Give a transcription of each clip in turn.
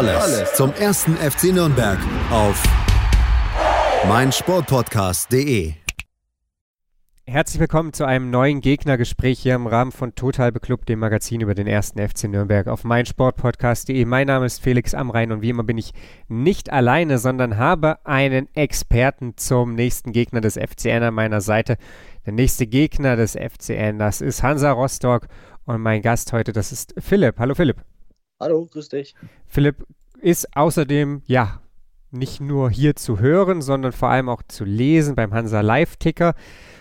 Alles, zum ersten FC Nürnberg auf meinsportpodcast.de. Herzlich willkommen zu einem neuen Gegnergespräch hier im Rahmen von Total Beklubbt, dem Magazin über den ersten FC Nürnberg auf meinsportpodcast.de. Mein Name ist Felix Amrein und wie immer bin ich nicht alleine, sondern habe einen Experten zum nächsten Gegner des FCN an meiner Seite. Der nächste Gegner des FCN, das ist Hansa Rostock und mein Gast heute, das ist Philipp. Hallo Philipp. Hallo, grüß dich. Philipp ist außerdem, ja, nicht nur hier zu hören, sondern vor allem auch zu lesen beim Hansa Live-Ticker.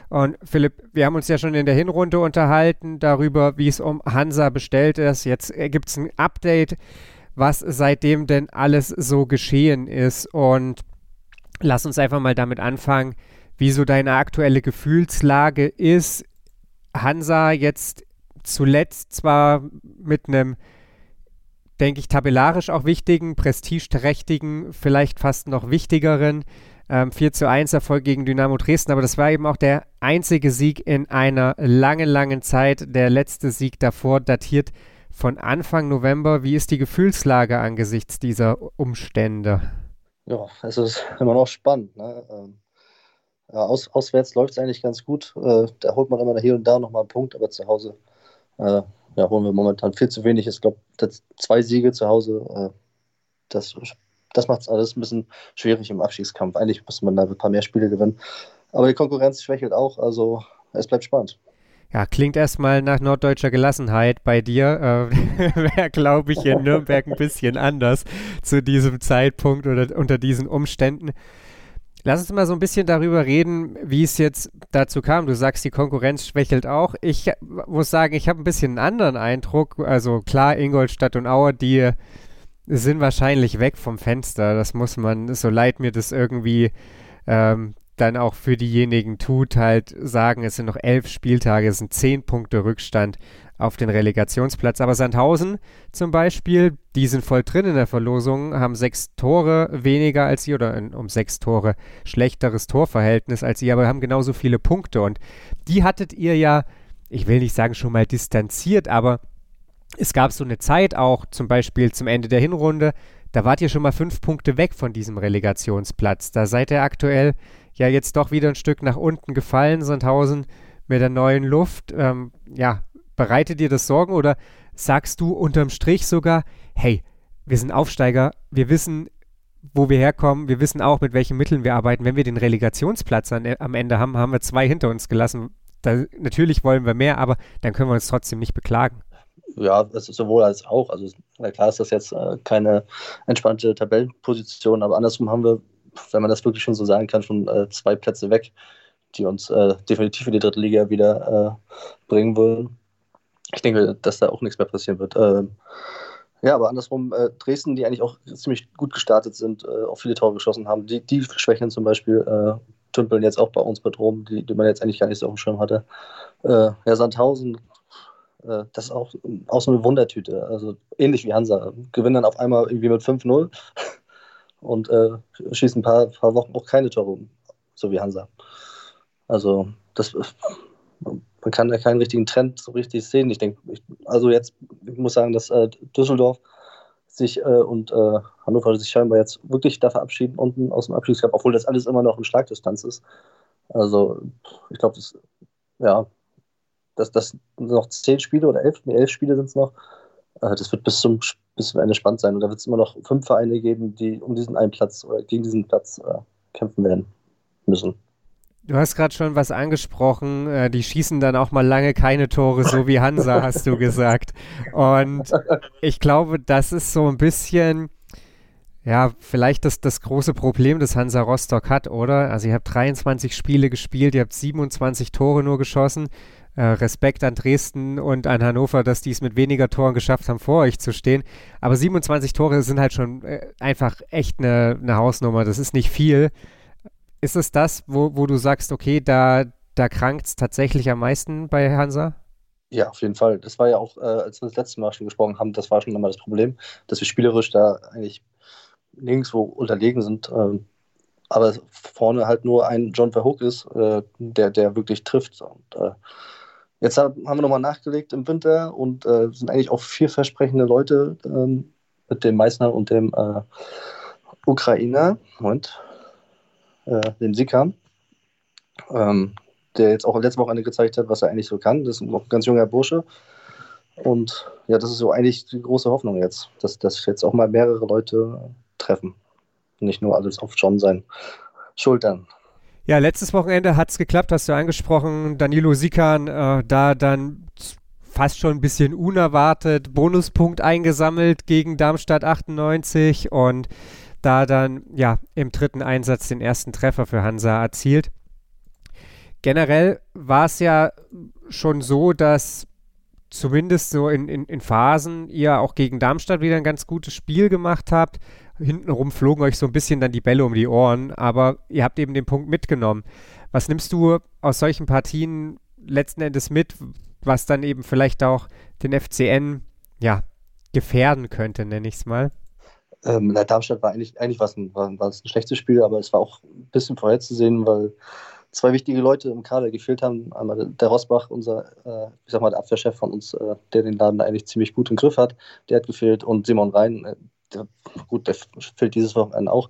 Und Philipp, wir haben uns ja schon in der Hinrunde unterhalten darüber, wie es um Hansa bestellt ist. Jetzt äh, gibt es ein Update, was seitdem denn alles so geschehen ist. Und lass uns einfach mal damit anfangen, wie so deine aktuelle Gefühlslage ist. Hansa jetzt zuletzt zwar mit einem, denke ich, tabellarisch auch wichtigen, prestigeträchtigen, vielleicht fast noch wichtigeren ähm, 4 zu 1 Erfolg gegen Dynamo Dresden, aber das war eben auch der einzige Sieg in einer langen, langen Zeit. Der letzte Sieg davor datiert von Anfang November. Wie ist die Gefühlslage angesichts dieser Umstände? Ja, es ist immer noch spannend. Ne? Ähm, ja, aus, auswärts läuft es eigentlich ganz gut. Äh, da holt man immer hier und da nochmal einen Punkt, aber zu Hause äh, ja, holen wir momentan viel zu wenig. Ich glaube, zwei Siege zu Hause, äh, das das macht es alles ein bisschen schwierig im Abstiegskampf. Eigentlich müsste man da ein paar mehr Spiele gewinnen. Aber die Konkurrenz schwächelt auch, also es bleibt spannend. Ja, klingt erstmal nach norddeutscher Gelassenheit bei dir. Äh, Wäre, glaube ich, in Nürnberg ein bisschen anders zu diesem Zeitpunkt oder unter diesen Umständen. Lass uns mal so ein bisschen darüber reden, wie es jetzt dazu kam. Du sagst, die Konkurrenz schwächelt auch. Ich muss sagen, ich habe ein bisschen einen anderen Eindruck. Also klar, Ingolstadt und Auer, die sind wahrscheinlich weg vom Fenster. Das muss man, so leid mir das irgendwie ähm, dann auch für diejenigen tut, halt sagen, es sind noch elf Spieltage, es sind zehn Punkte Rückstand auf den Relegationsplatz. Aber Sandhausen zum Beispiel, die sind voll drin in der Verlosung, haben sechs Tore weniger als sie oder um sechs Tore schlechteres Torverhältnis als sie, aber haben genauso viele Punkte. Und die hattet ihr ja, ich will nicht sagen schon mal distanziert, aber es gab so eine Zeit auch, zum Beispiel zum Ende der Hinrunde, da wart ihr schon mal fünf Punkte weg von diesem Relegationsplatz. Da seid ihr aktuell ja jetzt doch wieder ein Stück nach unten gefallen, Sandhausen mit der neuen Luft. Ähm, ja, bereitet dir das Sorgen oder sagst du unterm Strich sogar, hey, wir sind Aufsteiger, wir wissen, wo wir herkommen, wir wissen auch, mit welchen Mitteln wir arbeiten. Wenn wir den Relegationsplatz an, am Ende haben, haben wir zwei hinter uns gelassen. Da, natürlich wollen wir mehr, aber dann können wir uns trotzdem nicht beklagen. Ja, es ist sowohl als auch. Also klar ist das jetzt äh, keine entspannte Tabellenposition, aber andersrum haben wir, wenn man das wirklich schon so sagen kann, schon äh, zwei Plätze weg, die uns äh, definitiv in die dritte Liga wieder äh, bringen würden. Ich denke, dass da auch nichts mehr passieren wird. Ähm, ja, aber andersrum, äh, Dresden, die eigentlich auch ziemlich gut gestartet sind, äh, auch viele Tore geschossen haben, die, die schwächeln zum Beispiel, tümpeln jetzt auch bei uns mit rum, die, die man jetzt eigentlich gar nicht so auf dem Schirm hatte. ja, Sandhausen äh, das ist auch, auch so eine Wundertüte. Also ähnlich wie Hansa. Gewinnen dann auf einmal irgendwie mit 5-0 und äh, schießen ein paar, paar Wochen auch keine Tore, so wie Hansa. Also das, man kann da keinen richtigen Trend so richtig sehen. Ich denke, also jetzt, ich muss sagen, dass äh, Düsseldorf sich äh, und äh, Hannover sich scheinbar jetzt wirklich da verabschieden unten aus dem Abstiegskampf, obwohl das alles immer noch in Schlagdistanz ist. Also ich glaube, das ja, dass das noch zehn Spiele oder elf, nee, elf Spiele sind es noch. Äh, das wird bis zum, bis zum Ende spannend sein. Und da wird es immer noch fünf Vereine geben, die um diesen einen Platz oder gegen diesen Platz äh, kämpfen werden müssen. Du hast gerade schon was angesprochen, äh, die schießen dann auch mal lange keine Tore, so wie Hansa, hast du gesagt. Und ich glaube, das ist so ein bisschen, ja, vielleicht das, das große Problem, das Hansa Rostock hat, oder? Also ihr habt 23 Spiele gespielt, ihr habt 27 Tore nur geschossen. äh, Respekt an Dresden und an Hannover, dass die es mit weniger Toren geschafft haben, vor euch zu stehen. Aber 27 Tore sind halt schon äh, einfach echt eine, eine Hausnummer. Das ist nicht viel. Ist es das, wo, wo du sagst, okay, da, da krankt es tatsächlich am meisten bei Hansa? Ja, auf jeden Fall. Das war ja auch, äh, als wir das letzte Mal schon gesprochen haben, das war schon immer das Problem, dass wir spielerisch da eigentlich nirgendwo unterlegen sind. Ähm, aber vorne halt nur ein John Verhoek ist, äh, der, der wirklich trifft. Und, äh, jetzt haben wir nochmal nachgelegt im Winter und äh, sind eigentlich auch vielversprechende Leute ähm, mit dem Meißner und dem äh, Ukrainer, Moment, äh, dem Sikam, ähm, der jetzt auch letzte Woche gezeigt hat, was er eigentlich so kann. Das ist noch ein ganz junger Bursche. Und ja, das ist so eigentlich die große Hoffnung jetzt, dass, dass jetzt auch mal mehrere Leute treffen nicht nur alles auf John sein Schultern. Ja, letztes Wochenende hat es geklappt, hast du angesprochen. Danilo Sikan äh, da dann fast schon ein bisschen unerwartet Bonuspunkt eingesammelt gegen Darmstadt 98 und da dann ja im dritten Einsatz den ersten Treffer für Hansa erzielt. Generell war es ja schon so, dass zumindest so in, in, in Phasen ihr auch gegen Darmstadt wieder ein ganz gutes Spiel gemacht habt hintenrum flogen euch so ein bisschen dann die Bälle um die Ohren, aber ihr habt eben den Punkt mitgenommen. Was nimmst du aus solchen Partien letzten Endes mit, was dann eben vielleicht auch den FCN ja, gefährden könnte, nenne ich es mal? Ähm, na, Darmstadt war eigentlich, eigentlich war ein, war, ein schlechtes Spiel, aber es war auch ein bisschen vorherzusehen, weil zwei wichtige Leute im Kader gefehlt haben. Einmal der Rosbach, unser, äh, ich sag mal, der Abwehrchef von uns, äh, der den Laden eigentlich ziemlich gut im Griff hat, der hat gefehlt und Simon Rhein, äh, der, gut, der fehlt dieses Wochenende auch.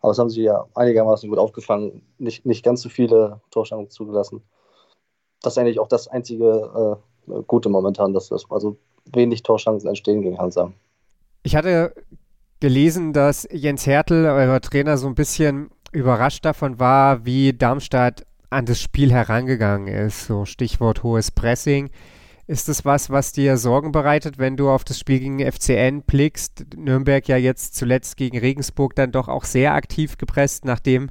Aber das haben sie ja einigermaßen gut aufgefangen. Nicht, nicht ganz so viele Torchancen zugelassen. Das ist eigentlich auch das einzige äh, Gute momentan, dass das also wenig Torchancen entstehen gegen Hansa. Ich hatte gelesen, dass Jens Hertel, euer Trainer, so ein bisschen überrascht davon war, wie Darmstadt an das Spiel herangegangen ist. So Stichwort hohes Pressing. Ist das was, was dir Sorgen bereitet, wenn du auf das Spiel gegen FCN blickst? Nürnberg ja jetzt zuletzt gegen Regensburg dann doch auch sehr aktiv gepresst, nachdem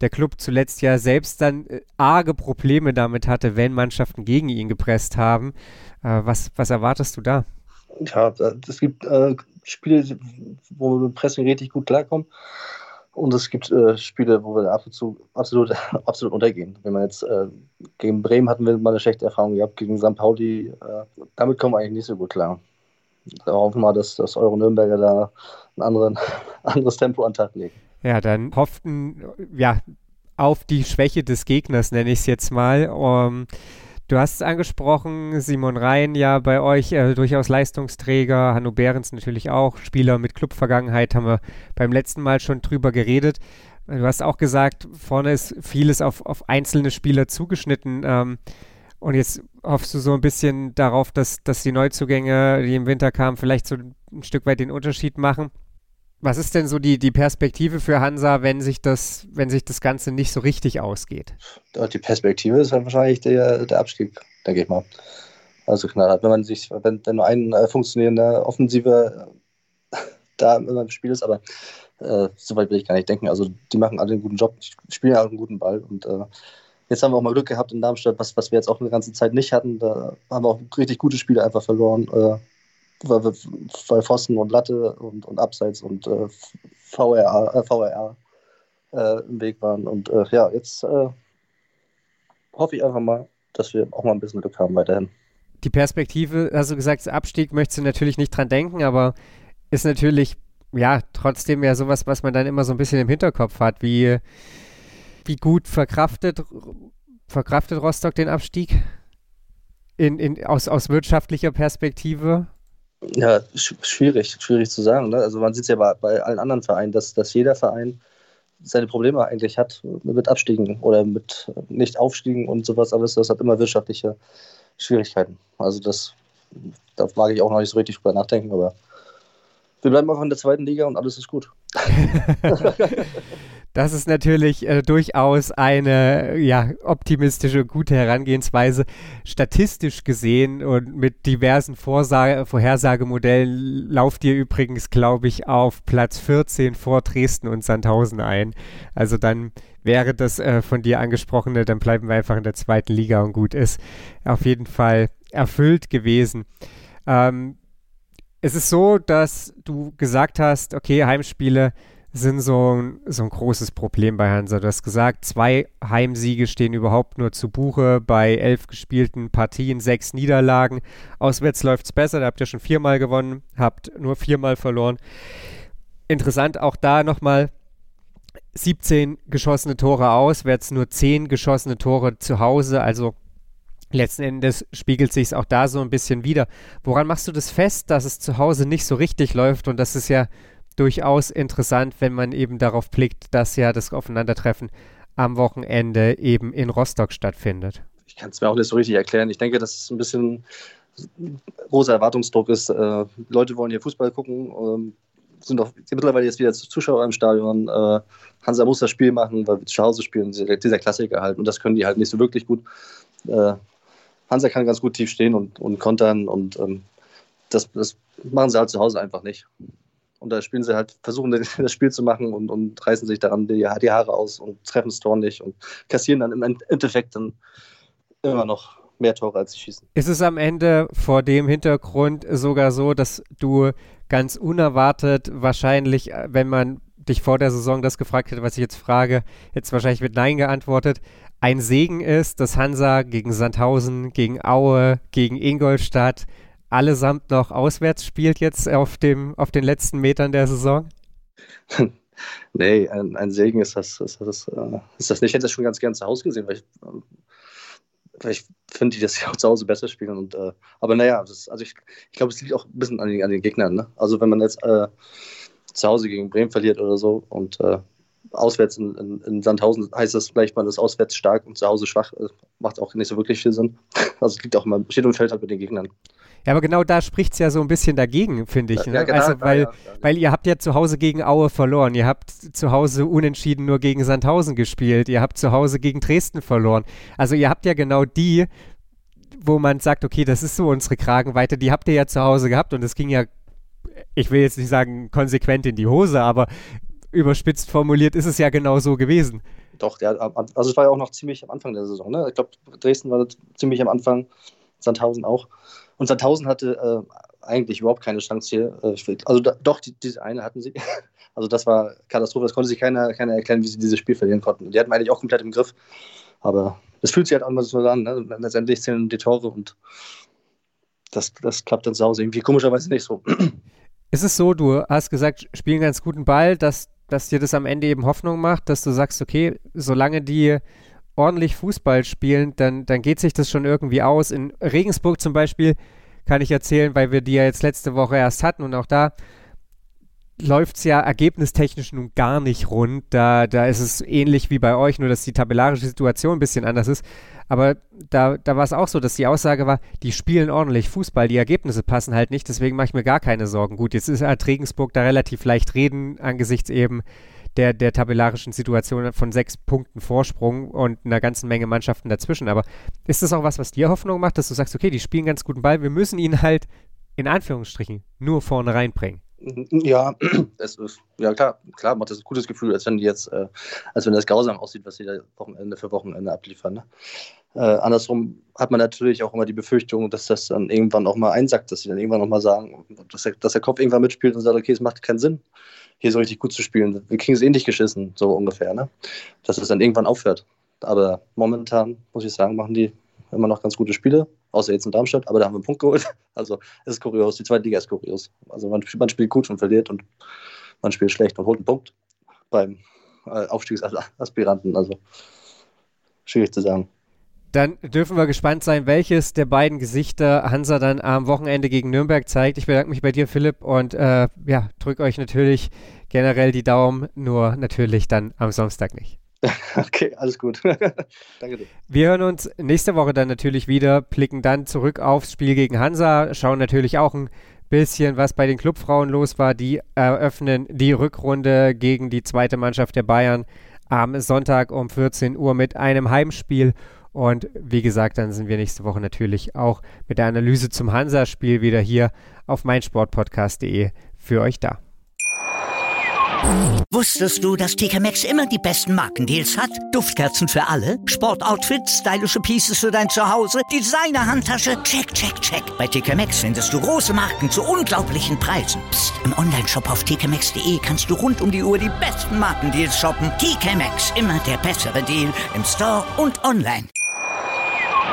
der Club zuletzt ja selbst dann äh, arge Probleme damit hatte, wenn Mannschaften gegen ihn gepresst haben. Äh, was, was erwartest du da? Ja, es gibt äh, Spiele, wo wir mit Pressing richtig gut klarkommen. Und es gibt äh, Spiele, wo wir absolut, absolut, absolut untergehen. Wenn man jetzt äh, gegen Bremen hatten wir mal eine schlechte Erfahrung gehabt, gegen St. Pauli, äh, damit kommen wir eigentlich nicht so gut klar. Da hoffen wir mal, dass, dass eure Nürnberger da ein anderen, anderes Tempo an Tag legen. Ja, dann hofften ja auf die Schwäche des Gegners, nenne ich es jetzt mal. Um, Du hast es angesprochen, Simon Rhein ja bei euch äh, durchaus Leistungsträger, Hanno Behrens natürlich auch, Spieler mit Clubvergangenheit, haben wir beim letzten Mal schon drüber geredet. Du hast auch gesagt, vorne ist vieles auf, auf einzelne Spieler zugeschnitten. Ähm, und jetzt hoffst du so ein bisschen darauf, dass, dass die Neuzugänge, die im Winter kamen, vielleicht so ein Stück weit den Unterschied machen. Was ist denn so die, die Perspektive für Hansa, wenn sich das, wenn sich das Ganze nicht so richtig ausgeht? Die Perspektive ist halt wahrscheinlich der, der Abstieg, denke ich mal. Also knallhart. Wenn man sich, wenn, wenn nur ein äh, funktionierender Offensive äh, da immer im Spiel ist, aber äh, so weit will ich gar nicht denken. Also die machen alle einen guten Job, spielen auch einen guten Ball und äh, jetzt haben wir auch mal Glück gehabt in Darmstadt, was, was wir jetzt auch eine ganze Zeit nicht hatten. Da haben wir auch richtig gute Spiele einfach verloren. Weil, Pfosten und Latte und, und Abseits und äh, VRA, äh, VRA äh, im Weg waren. Und äh, ja, jetzt äh, hoffe ich einfach mal, dass wir auch mal ein bisschen Glück haben weiterhin. Die Perspektive, also gesagt, Abstieg möchtest du natürlich nicht dran denken, aber ist natürlich ja trotzdem ja sowas, was man dann immer so ein bisschen im Hinterkopf hat, wie, wie gut verkraftet, verkraftet Rostock den Abstieg in, in, aus, aus wirtschaftlicher Perspektive? Ja, schwierig, schwierig zu sagen. Ne? Also man sieht es ja bei, bei, allen anderen Vereinen, dass, dass jeder Verein seine Probleme eigentlich hat mit Abstiegen oder mit Nicht-Aufstiegen und sowas alles. Das hat immer wirtschaftliche Schwierigkeiten. Also das, da mag ich auch noch nicht so richtig drüber nachdenken, aber wir bleiben einfach in der zweiten Liga und alles ist gut. Das ist natürlich äh, durchaus eine ja, optimistische, gute Herangehensweise. Statistisch gesehen und mit diversen Vorsage Vorhersagemodellen lauft ihr übrigens, glaube ich, auf Platz 14 vor Dresden und Sandhausen ein. Also dann wäre das äh, von dir angesprochene, dann bleiben wir einfach in der zweiten Liga und gut ist. Auf jeden Fall erfüllt gewesen. Ähm, es ist so, dass du gesagt hast, okay, Heimspiele sind so ein, so ein großes Problem bei Hansa. Du hast gesagt, zwei Heimsiege stehen überhaupt nur zu Buche bei elf gespielten Partien, sechs Niederlagen. Auswärts läuft es besser, da habt ihr schon viermal gewonnen, habt nur viermal verloren. Interessant auch da nochmal, 17 geschossene Tore auswärts, nur 10 geschossene Tore zu Hause, also letzten Endes spiegelt sich es auch da so ein bisschen wieder. Woran machst du das fest, dass es zu Hause nicht so richtig läuft und das ist ja durchaus interessant, wenn man eben darauf blickt, dass ja das Aufeinandertreffen am Wochenende eben in Rostock stattfindet. Ich kann es mir auch nicht so richtig erklären. Ich denke, dass es ein bisschen großer Erwartungsdruck ist. Äh, Leute wollen hier Fußball gucken, ähm, sind doch mittlerweile jetzt wieder Zuschauer im Stadion. Äh, Hansa muss das Spiel machen, weil wir zu Hause spielen, dieser, dieser Klassiker halt. Und das können die halt nicht so wirklich gut. Äh, Hansa kann ganz gut tief stehen und, und kontern und ähm, das, das machen sie halt zu Hause einfach nicht. Und da spielen sie halt, versuchen das Spiel zu machen und, und reißen sich daran die, die Haare aus und treffen das Tor nicht und kassieren dann im Endeffekt dann immer noch mehr Tore, als sie schießen. Ist es am Ende vor dem Hintergrund sogar so, dass du ganz unerwartet wahrscheinlich, äh, wenn man dich vor der Saison das gefragt hätte, was ich jetzt frage, jetzt wahrscheinlich mit Nein geantwortet, ein Segen ist, dass Hansa gegen Sandhausen, gegen Aue, gegen Ingolstadt allesamt noch auswärts spielt jetzt auf, dem, auf den letzten Metern der Saison? nee, ein, ein, Segen ist das, ist, das, äh, ist das nicht. Ich hätte das schon ganz gern zu Hause gesehen, weil ich, weil ich finde, dass sie auch zu Hause besser spielen. Und, äh, aber naja, das, also ich, ich glaube, es liegt auch ein bisschen an den, an den Gegnern. Ne? Also wenn man jetzt äh, zu Hause gegen Bremen verliert oder so und äh, auswärts in, in, in, Sandhausen heißt das vielleicht, man ist auswärts stark und zu Hause schwach. Äh, macht auch nicht so wirklich viel Sinn. Also es liegt auch immer, steht und fällt halt mit den Gegnern. Ja, aber genau da spricht es ja so ein bisschen dagegen, finde ich. Ne? Ja, genau, also, weil, ja, ja, weil ihr habt ja zu Hause gegen Aue verloren, ihr habt zu Hause unentschieden nur gegen Sandhausen gespielt, ihr habt zu Hause gegen Dresden verloren. Also ihr habt ja genau die, wo man sagt, okay, das ist so unsere Kragenweite, die habt ihr ja zu Hause gehabt und es ging ja, ich will jetzt nicht sagen konsequent in die Hose, aber überspitzt formuliert ist es ja genau so gewesen. Doch, ja, also es war ja auch noch ziemlich am Anfang der Saison. Ne? Ich glaube, Dresden war ziemlich am Anfang, Sandhausen auch. Und Sandhausen hatte äh, eigentlich überhaupt keine Chance hier. Äh, also da, doch, die, diese eine hatten sie. Also das war Katastrophe. Das konnte sich keiner, keiner erklären, wie sie dieses Spiel verlieren konnten. Die hatten eigentlich auch komplett im Griff. Aber es fühlt sich halt auch mal so an. Ne? Letztendlich zählen die Tore und das, das klappt dann zu Hause irgendwie komischerweise nicht so. Ist es so, du hast gesagt, spielen ganz guten Ball, dass, dass dir das am Ende eben Hoffnung macht, dass du sagst, okay, solange die ordentlich Fußball spielen, dann, dann geht sich das schon irgendwie aus. In Regensburg zum Beispiel kann ich erzählen, weil wir die ja jetzt letzte Woche erst hatten und auch da läuft es ja ergebnistechnisch nun gar nicht rund. Da, da ist es ähnlich wie bei euch, nur dass die tabellarische Situation ein bisschen anders ist. Aber da, da war es auch so, dass die Aussage war, die spielen ordentlich Fußball, die Ergebnisse passen halt nicht, deswegen mache ich mir gar keine Sorgen. Gut, jetzt ist halt Regensburg da relativ leicht reden angesichts eben der, der tabellarischen Situation von sechs Punkten Vorsprung und einer ganzen Menge Mannschaften dazwischen. Aber ist das auch was, was dir Hoffnung macht, dass du sagst, okay, die spielen ganz guten Ball, wir müssen ihn halt in Anführungsstrichen nur vorne reinbringen? Ja, es ist, ja klar, klar macht das ein gutes Gefühl, als wenn die jetzt, äh, als wenn das grausam aussieht, was sie da Wochenende für Wochenende abliefern. Ne? Äh, andersrum hat man natürlich auch immer die Befürchtung, dass das dann irgendwann auch mal einsackt, dass sie dann irgendwann noch mal sagen, dass der, dass der Kopf irgendwann mitspielt und sagt, okay, es macht keinen Sinn hier so richtig gut zu spielen. Wir kriegen es eh nicht geschissen, so ungefähr, ne? Dass es dann irgendwann aufhört. Aber momentan, muss ich sagen, machen die immer noch ganz gute Spiele, außer jetzt in Darmstadt, aber da haben wir einen Punkt geholt. Also es ist kurios, die zweite Liga ist kurios. Also man, man spielt gut und verliert und man spielt schlecht und holt einen Punkt beim äh, Aufstiegsaspiranten. Also schwierig zu sagen. Dann dürfen wir gespannt sein, welches der beiden Gesichter Hansa dann am Wochenende gegen Nürnberg zeigt. Ich bedanke mich bei dir, Philipp, und äh, ja, drücke euch natürlich generell die Daumen, nur natürlich dann am Samstag nicht. Okay, alles gut. Danke dir. Wir hören uns nächste Woche dann natürlich wieder, blicken dann zurück aufs Spiel gegen Hansa, schauen natürlich auch ein bisschen, was bei den Clubfrauen los war. Die eröffnen die Rückrunde gegen die zweite Mannschaft der Bayern am Sonntag um 14 Uhr mit einem Heimspiel. Und wie gesagt, dann sind wir nächste Woche natürlich auch mit der Analyse zum Hansa-Spiel wieder hier auf meinsportpodcast.de für euch da. Wusstest du, dass TK Maxx immer die besten Markendeals hat? Duftkerzen für alle, Sportoutfits, stylische Pieces für dein Zuhause, Designer-Handtasche, check, check, check. Bei TK Maxx findest du große Marken zu unglaublichen Preisen. Psst. im Onlineshop auf tkmaxx.de kannst du rund um die Uhr die besten Markendeals shoppen. TK Maxx, immer der bessere Deal im Store und online.